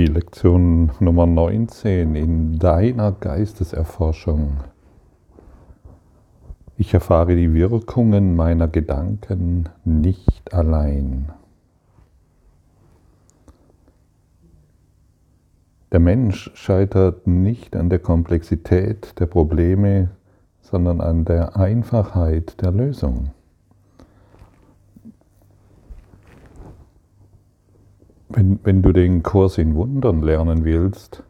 Die Lektion Nummer 19 in deiner Geisteserforschung. Ich erfahre die Wirkungen meiner Gedanken nicht allein. Der Mensch scheitert nicht an der Komplexität der Probleme, sondern an der Einfachheit der Lösung. Wenn, wenn du den Kurs in Wundern lernen willst,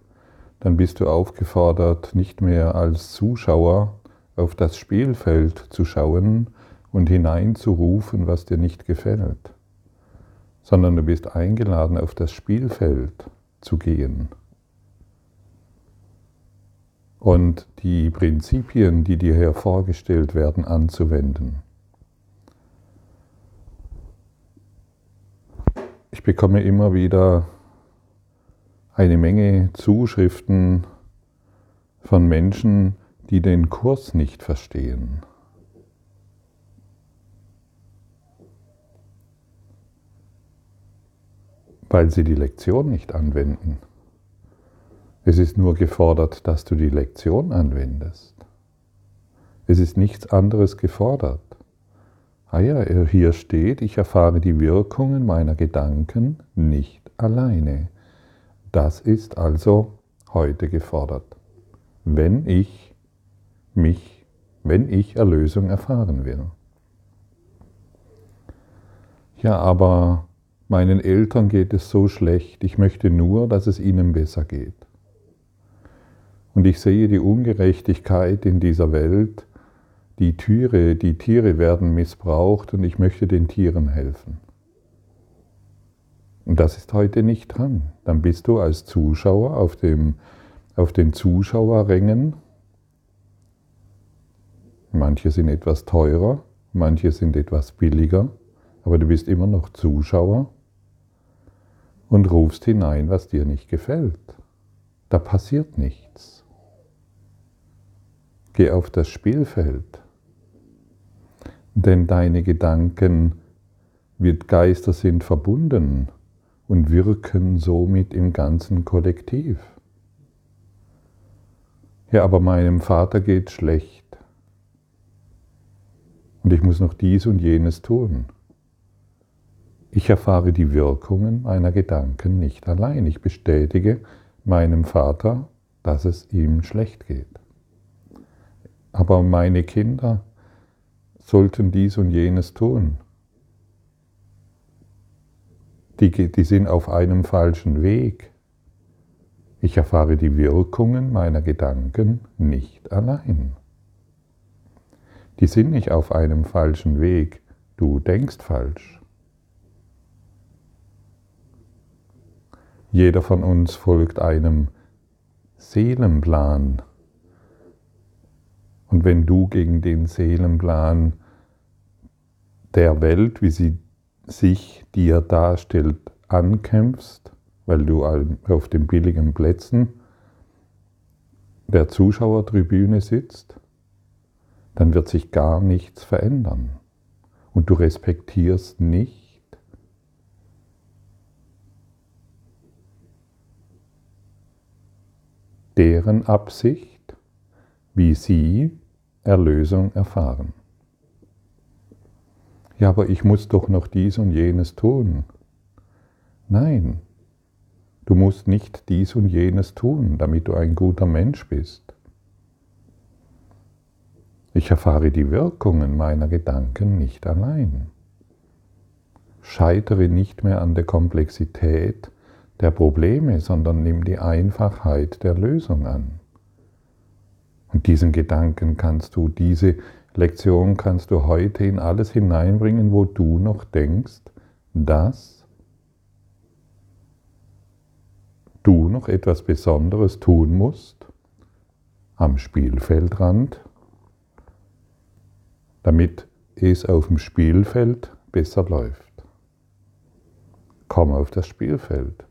dann bist du aufgefordert, nicht mehr als Zuschauer auf das Spielfeld zu schauen und hineinzurufen, was dir nicht gefällt, sondern du bist eingeladen, auf das Spielfeld zu gehen und die Prinzipien, die dir hier vorgestellt werden, anzuwenden. Ich bekomme immer wieder eine Menge Zuschriften von Menschen, die den Kurs nicht verstehen. Weil sie die Lektion nicht anwenden. Es ist nur gefordert, dass du die Lektion anwendest. Es ist nichts anderes gefordert. Ah ja, hier steht, ich erfahre die Wirkungen meiner Gedanken nicht alleine. Das ist also heute gefordert. Wenn ich mich, wenn ich Erlösung erfahren will. Ja, aber meinen Eltern geht es so schlecht, ich möchte nur, dass es ihnen besser geht. Und ich sehe die Ungerechtigkeit in dieser Welt, die Tiere, die Tiere werden missbraucht und ich möchte den Tieren helfen. Und das ist heute nicht dran. Dann bist du als Zuschauer auf, dem, auf den Zuschauerrängen. Manche sind etwas teurer, manche sind etwas billiger, aber du bist immer noch Zuschauer und rufst hinein, was dir nicht gefällt. Da passiert nichts. Geh auf das Spielfeld denn deine Gedanken mit Geister sind verbunden und wirken somit im ganzen Kollektiv. Ja, aber meinem Vater geht schlecht und ich muss noch dies und jenes tun. Ich erfahre die Wirkungen meiner Gedanken nicht allein. Ich bestätige meinem Vater, dass es ihm schlecht geht. Aber meine Kinder sollten dies und jenes tun. Die, die sind auf einem falschen Weg. Ich erfahre die Wirkungen meiner Gedanken nicht allein. Die sind nicht auf einem falschen Weg, du denkst falsch. Jeder von uns folgt einem Seelenplan. Und wenn du gegen den Seelenplan der Welt, wie sie sich dir darstellt, ankämpfst, weil du auf den billigen Plätzen der Zuschauertribüne sitzt, dann wird sich gar nichts verändern. Und du respektierst nicht deren Absicht, wie sie Erlösung erfahren. Ja, aber ich muss doch noch dies und jenes tun. Nein, du musst nicht dies und jenes tun, damit du ein guter Mensch bist. Ich erfahre die Wirkungen meiner Gedanken nicht allein. Scheitere nicht mehr an der Komplexität der Probleme, sondern nimm die Einfachheit der Lösung an. Und diesen Gedanken kannst du, diese Lektion kannst du heute in alles hineinbringen, wo du noch denkst, dass du noch etwas Besonderes tun musst am Spielfeldrand, damit es auf dem Spielfeld besser läuft. Komm auf das Spielfeld.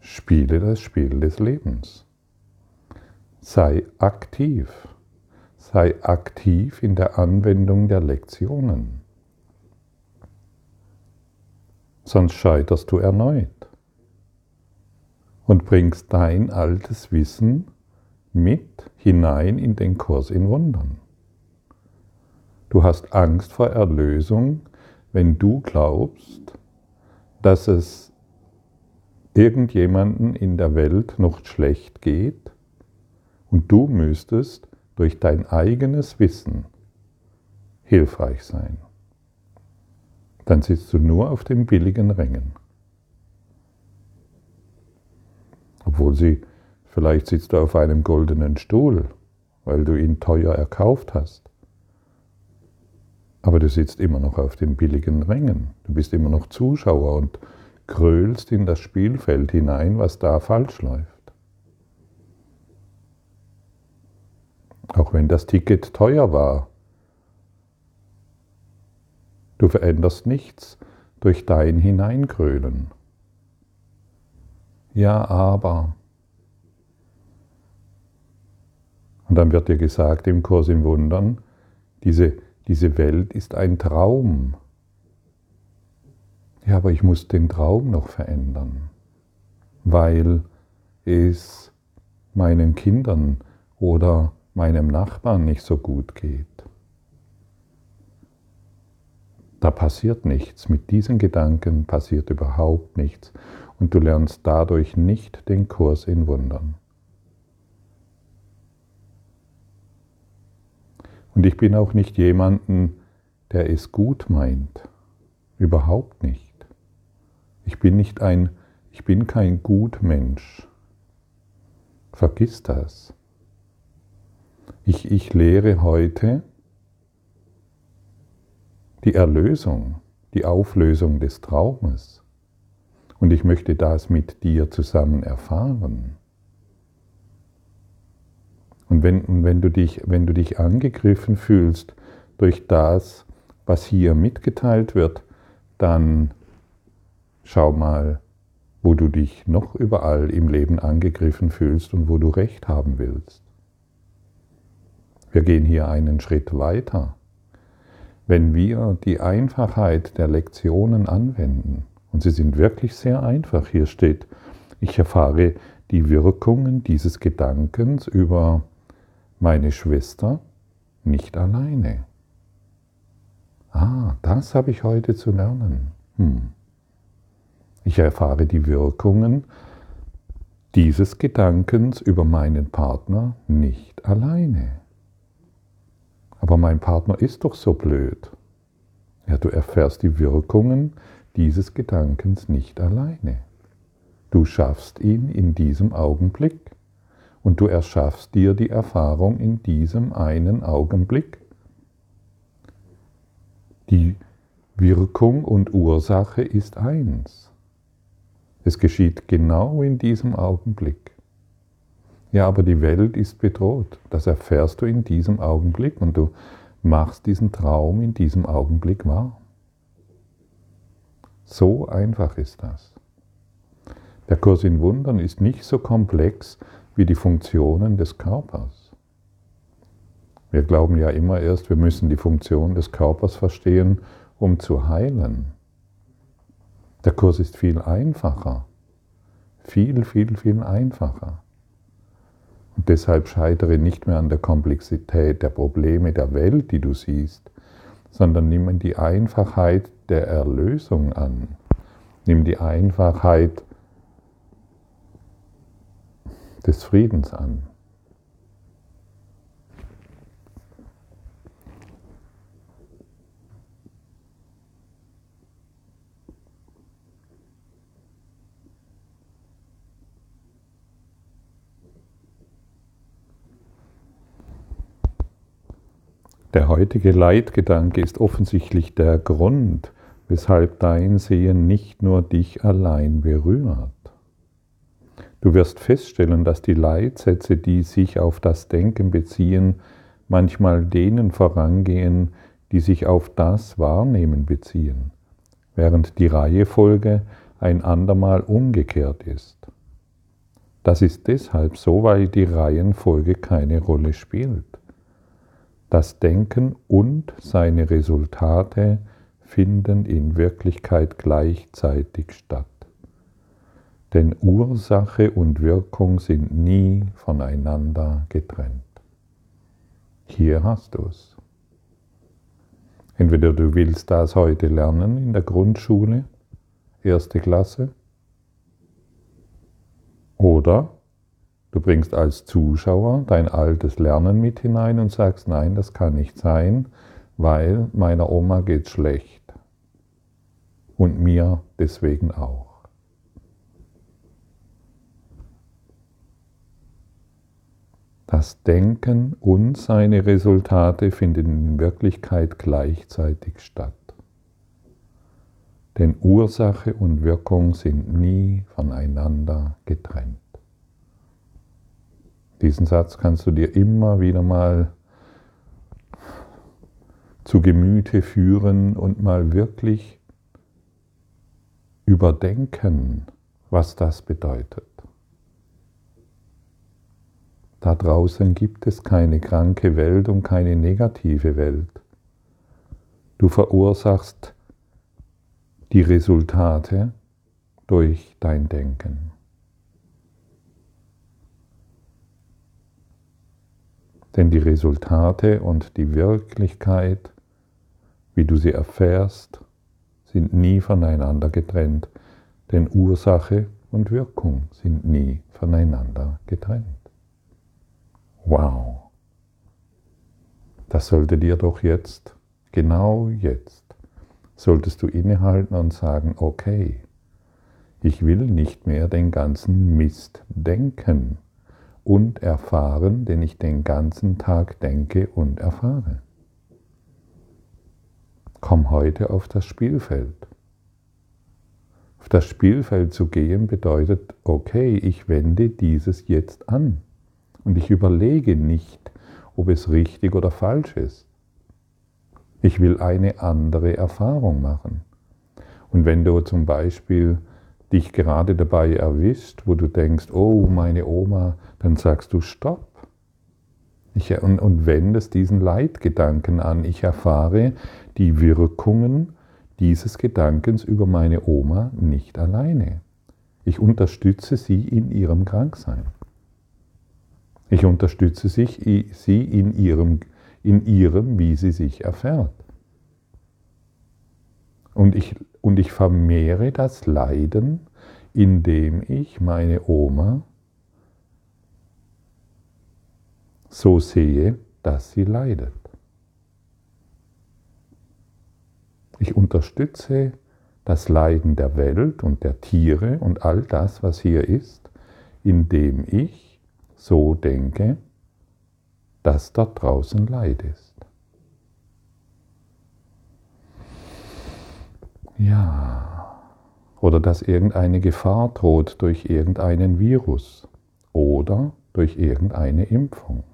Spiele das Spiel des Lebens. Sei aktiv. Sei aktiv in der Anwendung der Lektionen. Sonst scheiterst du erneut. und bringst dein altes Wissen mit hinein in den Kurs in Wundern. Du hast Angst vor Erlösung, wenn du glaubst, dass es irgendjemanden in der Welt noch schlecht geht und du müsstest durch dein eigenes Wissen hilfreich sein. Dann sitzt du nur auf den billigen Rängen. Obwohl sie, vielleicht sitzt du auf einem goldenen Stuhl, weil du ihn teuer erkauft hast. Aber du sitzt immer noch auf den billigen Rängen. Du bist immer noch Zuschauer und krölst in das Spielfeld hinein, was da falsch läuft. Auch wenn das Ticket teuer war. Du veränderst nichts durch dein Hineinkrölen. Ja, aber. Und dann wird dir gesagt im Kurs im Wundern, diese, diese Welt ist ein Traum. Ja, aber ich muss den Traum noch verändern, weil es meinen Kindern oder meinem Nachbarn nicht so gut geht. Da passiert nichts. Mit diesen Gedanken passiert überhaupt nichts und du lernst dadurch nicht den Kurs in Wundern. Und ich bin auch nicht jemanden, der es gut meint. Überhaupt nicht. Ich bin nicht ein, ich bin kein Gutmensch. Vergiss das. Ich, ich lehre heute die Erlösung, die Auflösung des Traumes. Und ich möchte das mit dir zusammen erfahren. Und wenn, wenn, du dich, wenn du dich angegriffen fühlst durch das, was hier mitgeteilt wird, dann schau mal, wo du dich noch überall im Leben angegriffen fühlst und wo du recht haben willst. Wir gehen hier einen Schritt weiter. Wenn wir die Einfachheit der Lektionen anwenden, und sie sind wirklich sehr einfach. Hier steht, ich erfahre die Wirkungen dieses Gedankens über meine Schwester nicht alleine. Ah, das habe ich heute zu lernen. Hm. Ich erfahre die Wirkungen dieses Gedankens über meinen Partner nicht alleine. Aber mein Partner ist doch so blöd. Ja, du erfährst die Wirkungen dieses Gedankens nicht alleine. Du schaffst ihn in diesem Augenblick und du erschaffst dir die Erfahrung in diesem einen Augenblick. Die Wirkung und Ursache ist eins. Es geschieht genau in diesem Augenblick. Ja, aber die Welt ist bedroht. Das erfährst du in diesem Augenblick und du machst diesen Traum in diesem Augenblick wahr. So einfach ist das. Der Kurs in Wundern ist nicht so komplex wie die Funktionen des Körpers. Wir glauben ja immer erst, wir müssen die Funktion des Körpers verstehen, um zu heilen. Der Kurs ist viel einfacher. Viel, viel, viel einfacher. Und deshalb scheitere nicht mehr an der Komplexität der Probleme der Welt, die du siehst, sondern nimm die Einfachheit der Erlösung an. Nimm die Einfachheit des Friedens an. Der heutige Leitgedanke ist offensichtlich der Grund, weshalb dein Sehen nicht nur dich allein berührt. Du wirst feststellen, dass die Leitsätze, die sich auf das Denken beziehen, manchmal denen vorangehen, die sich auf das Wahrnehmen beziehen, während die Reihefolge ein andermal umgekehrt ist. Das ist deshalb so, weil die Reihenfolge keine Rolle spielt. Das Denken und seine Resultate finden in Wirklichkeit gleichzeitig statt. Denn Ursache und Wirkung sind nie voneinander getrennt. Hier hast du es. Entweder du willst das heute lernen in der Grundschule, erste Klasse, oder du bringst als Zuschauer dein altes Lernen mit hinein und sagst, nein, das kann nicht sein, weil meiner Oma geht schlecht und mir deswegen auch. Das Denken und seine Resultate finden in Wirklichkeit gleichzeitig statt. Denn Ursache und Wirkung sind nie voneinander getrennt. Diesen Satz kannst du dir immer wieder mal zu Gemüte führen und mal wirklich überdenken, was das bedeutet. Da draußen gibt es keine kranke Welt und keine negative Welt. Du verursachst die Resultate durch dein Denken. Denn die Resultate und die Wirklichkeit, wie du sie erfährst, sind nie voneinander getrennt, denn Ursache und Wirkung sind nie voneinander getrennt. Wow. Das sollte dir doch jetzt, genau jetzt, solltest du innehalten und sagen, okay, ich will nicht mehr den ganzen Mist denken und erfahren, den ich den ganzen Tag denke und erfahre. Komm heute auf das Spielfeld. Auf das Spielfeld zu gehen bedeutet, okay, ich wende dieses jetzt an. Und ich überlege nicht, ob es richtig oder falsch ist. Ich will eine andere Erfahrung machen. Und wenn du zum Beispiel dich gerade dabei erwischt, wo du denkst, oh, meine Oma, dann sagst du Stopp. Ich, und, und wendest diesen Leitgedanken an. Ich erfahre die Wirkungen dieses Gedankens über meine Oma nicht alleine. Ich unterstütze sie in ihrem Kranksein. Ich unterstütze sie in ihrem, in ihrem, wie sie sich erfährt. Und ich, und ich vermehre das Leiden, indem ich meine Oma so sehe, dass sie leidet. Ich unterstütze das Leiden der Welt und der Tiere und all das, was hier ist, indem ich so denke, dass dort draußen Leid ist. Ja, oder dass irgendeine Gefahr droht durch irgendeinen Virus oder durch irgendeine Impfung.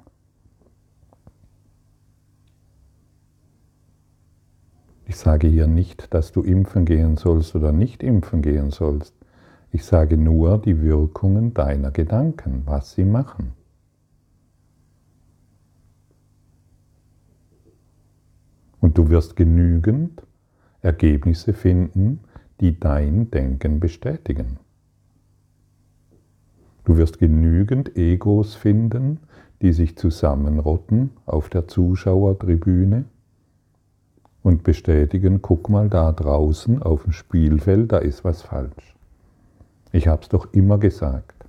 Ich sage hier nicht, dass du impfen gehen sollst oder nicht impfen gehen sollst. Ich sage nur die Wirkungen deiner Gedanken, was sie machen. Und du wirst genügend Ergebnisse finden, die dein Denken bestätigen. Du wirst genügend Egos finden, die sich zusammenrotten auf der Zuschauertribüne und bestätigen, guck mal da draußen auf dem Spielfeld, da ist was falsch. Ich habe es doch immer gesagt.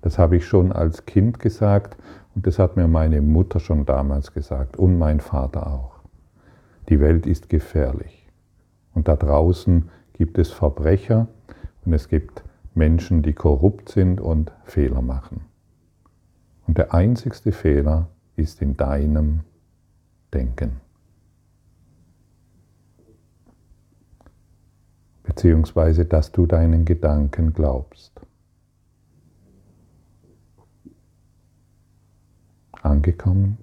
Das habe ich schon als Kind gesagt und das hat mir meine Mutter schon damals gesagt und mein Vater auch. Die Welt ist gefährlich. Und da draußen gibt es Verbrecher und es gibt Menschen, die korrupt sind und Fehler machen. Und der einzigste Fehler ist in deinem Denken. beziehungsweise dass du deinen Gedanken glaubst. Angekommen?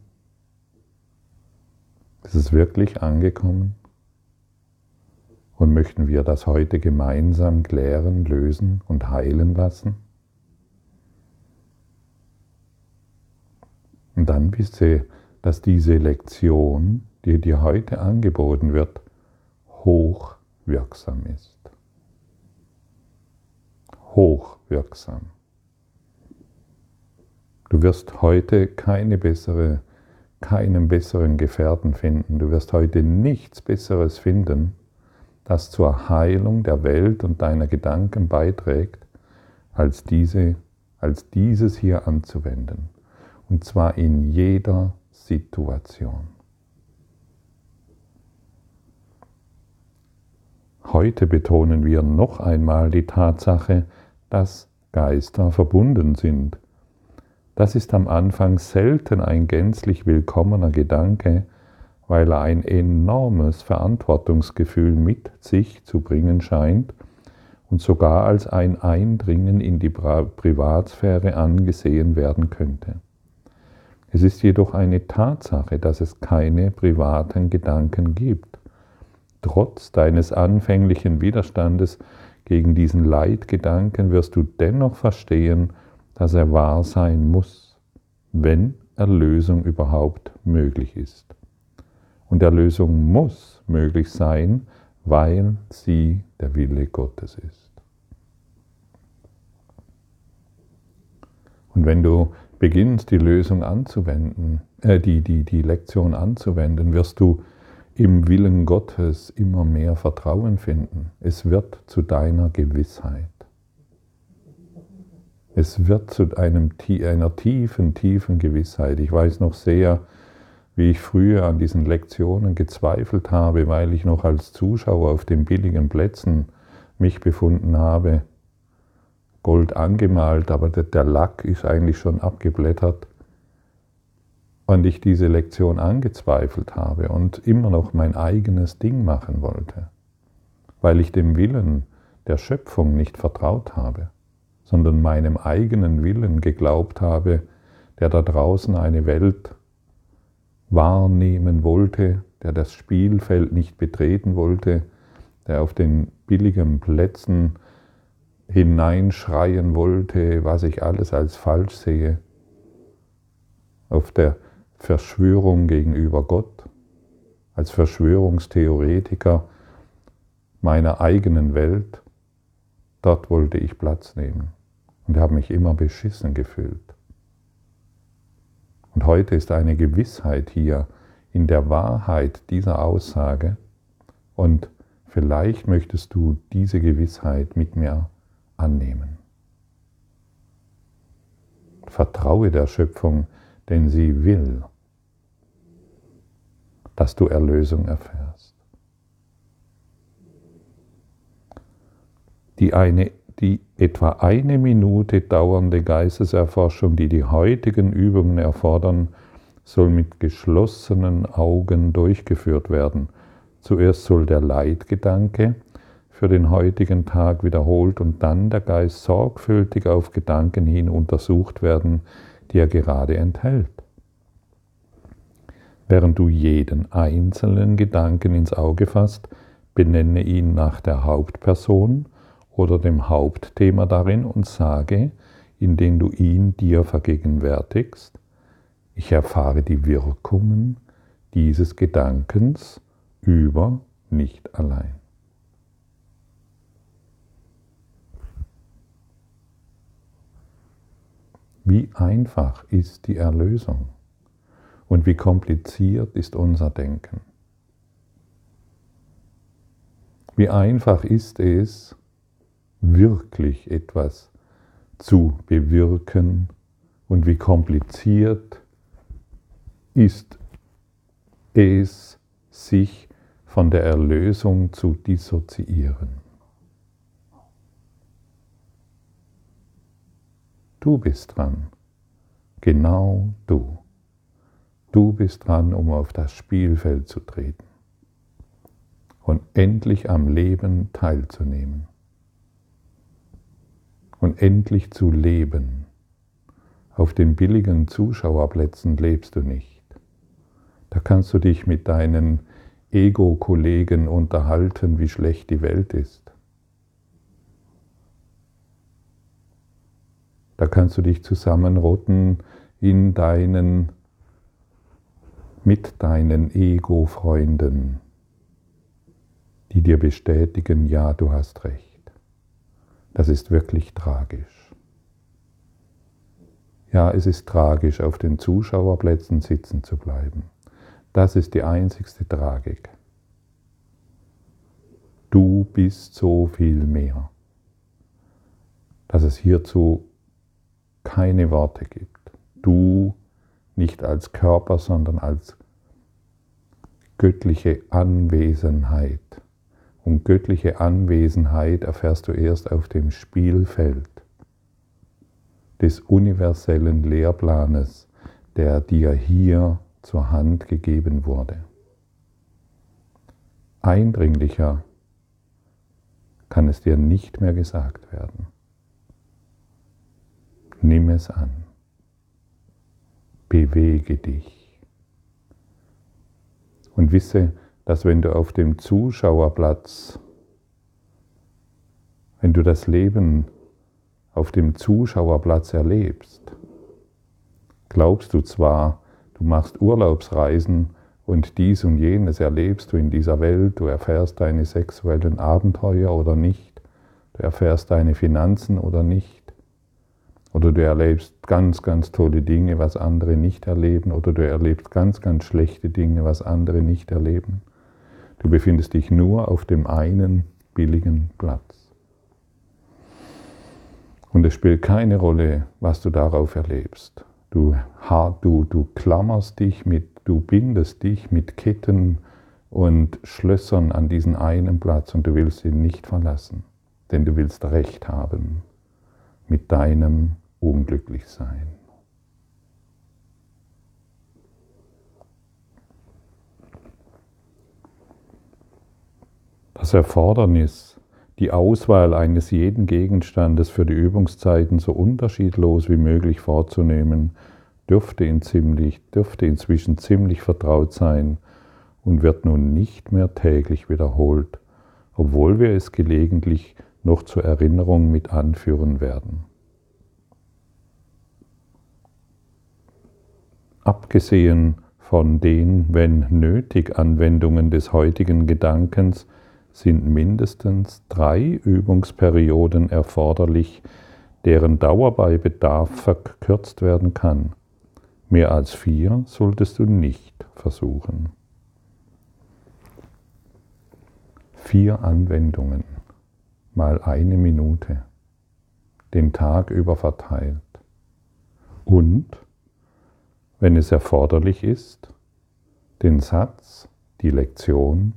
Ist es wirklich angekommen? Und möchten wir das heute gemeinsam klären, lösen und heilen lassen? Und dann wisse, dass diese Lektion, die dir heute angeboten wird, hochwirksam ist. wirksam. Du wirst heute keine bessere, keinen besseren Gefährten finden. Du wirst heute nichts Besseres finden, das zur Heilung der Welt und deiner Gedanken beiträgt, als, diese, als dieses hier anzuwenden. Und zwar in jeder Situation. Heute betonen wir noch einmal die Tatsache, dass Geister verbunden sind. Das ist am Anfang selten ein gänzlich willkommener Gedanke, weil er ein enormes Verantwortungsgefühl mit sich zu bringen scheint und sogar als ein Eindringen in die Privatsphäre angesehen werden könnte. Es ist jedoch eine Tatsache, dass es keine privaten Gedanken gibt. Trotz deines anfänglichen Widerstandes gegen diesen Leitgedanken wirst du dennoch verstehen, dass er wahr sein muss, wenn Erlösung überhaupt möglich ist. Und Erlösung muss möglich sein, weil sie der Wille Gottes ist. Und wenn du beginnst, die Lösung anzuwenden, äh, die, die, die Lektion anzuwenden, wirst du im Willen Gottes immer mehr Vertrauen finden. Es wird zu deiner Gewissheit. Es wird zu einem, einer tiefen, tiefen Gewissheit. Ich weiß noch sehr, wie ich früher an diesen Lektionen gezweifelt habe, weil ich noch als Zuschauer auf den billigen Plätzen mich befunden habe. Gold angemalt, aber der Lack ist eigentlich schon abgeblättert. Und ich diese Lektion angezweifelt habe und immer noch mein eigenes Ding machen wollte, weil ich dem Willen der Schöpfung nicht vertraut habe, sondern meinem eigenen Willen geglaubt habe, der da draußen eine Welt wahrnehmen wollte, der das Spielfeld nicht betreten wollte, der auf den billigen Plätzen hineinschreien wollte, was ich alles als falsch sehe, auf der Verschwörung gegenüber Gott, als Verschwörungstheoretiker meiner eigenen Welt, dort wollte ich Platz nehmen und habe mich immer beschissen gefühlt. Und heute ist eine Gewissheit hier in der Wahrheit dieser Aussage und vielleicht möchtest du diese Gewissheit mit mir annehmen. Vertraue der Schöpfung, denn sie will, dass du Erlösung erfährst. Die, eine, die etwa eine Minute dauernde Geisteserforschung, die die heutigen Übungen erfordern, soll mit geschlossenen Augen durchgeführt werden. Zuerst soll der Leitgedanke für den heutigen Tag wiederholt und dann der Geist sorgfältig auf Gedanken hin untersucht werden, die er gerade enthält. Während du jeden einzelnen Gedanken ins Auge fasst, benenne ihn nach der Hauptperson oder dem Hauptthema darin und sage, indem du ihn dir vergegenwärtigst, ich erfahre die Wirkungen dieses Gedankens über nicht allein. Wie einfach ist die Erlösung und wie kompliziert ist unser Denken. Wie einfach ist es, wirklich etwas zu bewirken und wie kompliziert ist es, sich von der Erlösung zu dissoziieren. Du bist dran. Genau du. Du bist dran, um auf das Spielfeld zu treten und endlich am Leben teilzunehmen und endlich zu leben. Auf den billigen Zuschauerplätzen lebst du nicht. Da kannst du dich mit deinen Ego-Kollegen unterhalten, wie schlecht die Welt ist. Da kannst du dich zusammenrotten in deinen, mit deinen Ego-Freunden, die dir bestätigen, ja, du hast recht. Das ist wirklich tragisch. Ja, es ist tragisch, auf den Zuschauerplätzen sitzen zu bleiben. Das ist die einzigste Tragik. Du bist so viel mehr, dass es hierzu keine Worte gibt. Du nicht als Körper, sondern als göttliche Anwesenheit. Und göttliche Anwesenheit erfährst du erst auf dem Spielfeld des universellen Lehrplanes, der dir hier zur Hand gegeben wurde. Eindringlicher kann es dir nicht mehr gesagt werden. Nimm es an. Bewege dich. Und wisse, dass wenn du auf dem Zuschauerplatz, wenn du das Leben auf dem Zuschauerplatz erlebst, glaubst du zwar, du machst Urlaubsreisen und dies und jenes erlebst du in dieser Welt, du erfährst deine sexuellen Abenteuer oder nicht, du erfährst deine Finanzen oder nicht, oder du erlebst ganz, ganz tolle Dinge, was andere nicht erleben, oder du erlebst ganz, ganz schlechte Dinge, was andere nicht erleben. Du befindest dich nur auf dem einen billigen Platz. Und es spielt keine Rolle, was du darauf erlebst. Du, du, du klammerst dich mit, du bindest dich mit Ketten und Schlössern an diesen einen Platz und du willst ihn nicht verlassen, denn du willst Recht haben mit deinem Unglücklichsein. Das Erfordernis die Auswahl eines jeden Gegenstandes für die Übungszeiten so unterschiedlos wie möglich vorzunehmen, dürfte, in ziemlich, dürfte inzwischen ziemlich vertraut sein und wird nun nicht mehr täglich wiederholt, obwohl wir es gelegentlich noch zur Erinnerung mit anführen werden. Abgesehen von den, wenn nötig, Anwendungen des heutigen Gedankens, sind mindestens drei Übungsperioden erforderlich, deren Dauer bei Bedarf verkürzt werden kann. Mehr als vier solltest du nicht versuchen. Vier Anwendungen mal eine Minute, den Tag über verteilt. Und, wenn es erforderlich ist, den Satz, die Lektion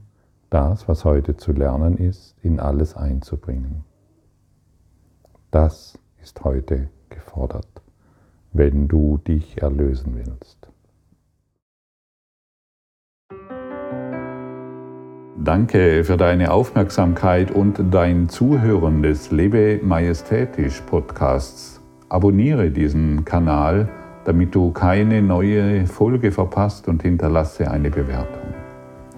das, was heute zu lernen ist, in alles einzubringen. Das ist heute gefordert, wenn du dich erlösen willst. Danke für deine Aufmerksamkeit und dein Zuhören des Lebe Majestätisch Podcasts. Abonniere diesen Kanal, damit du keine neue Folge verpasst und hinterlasse eine Bewertung.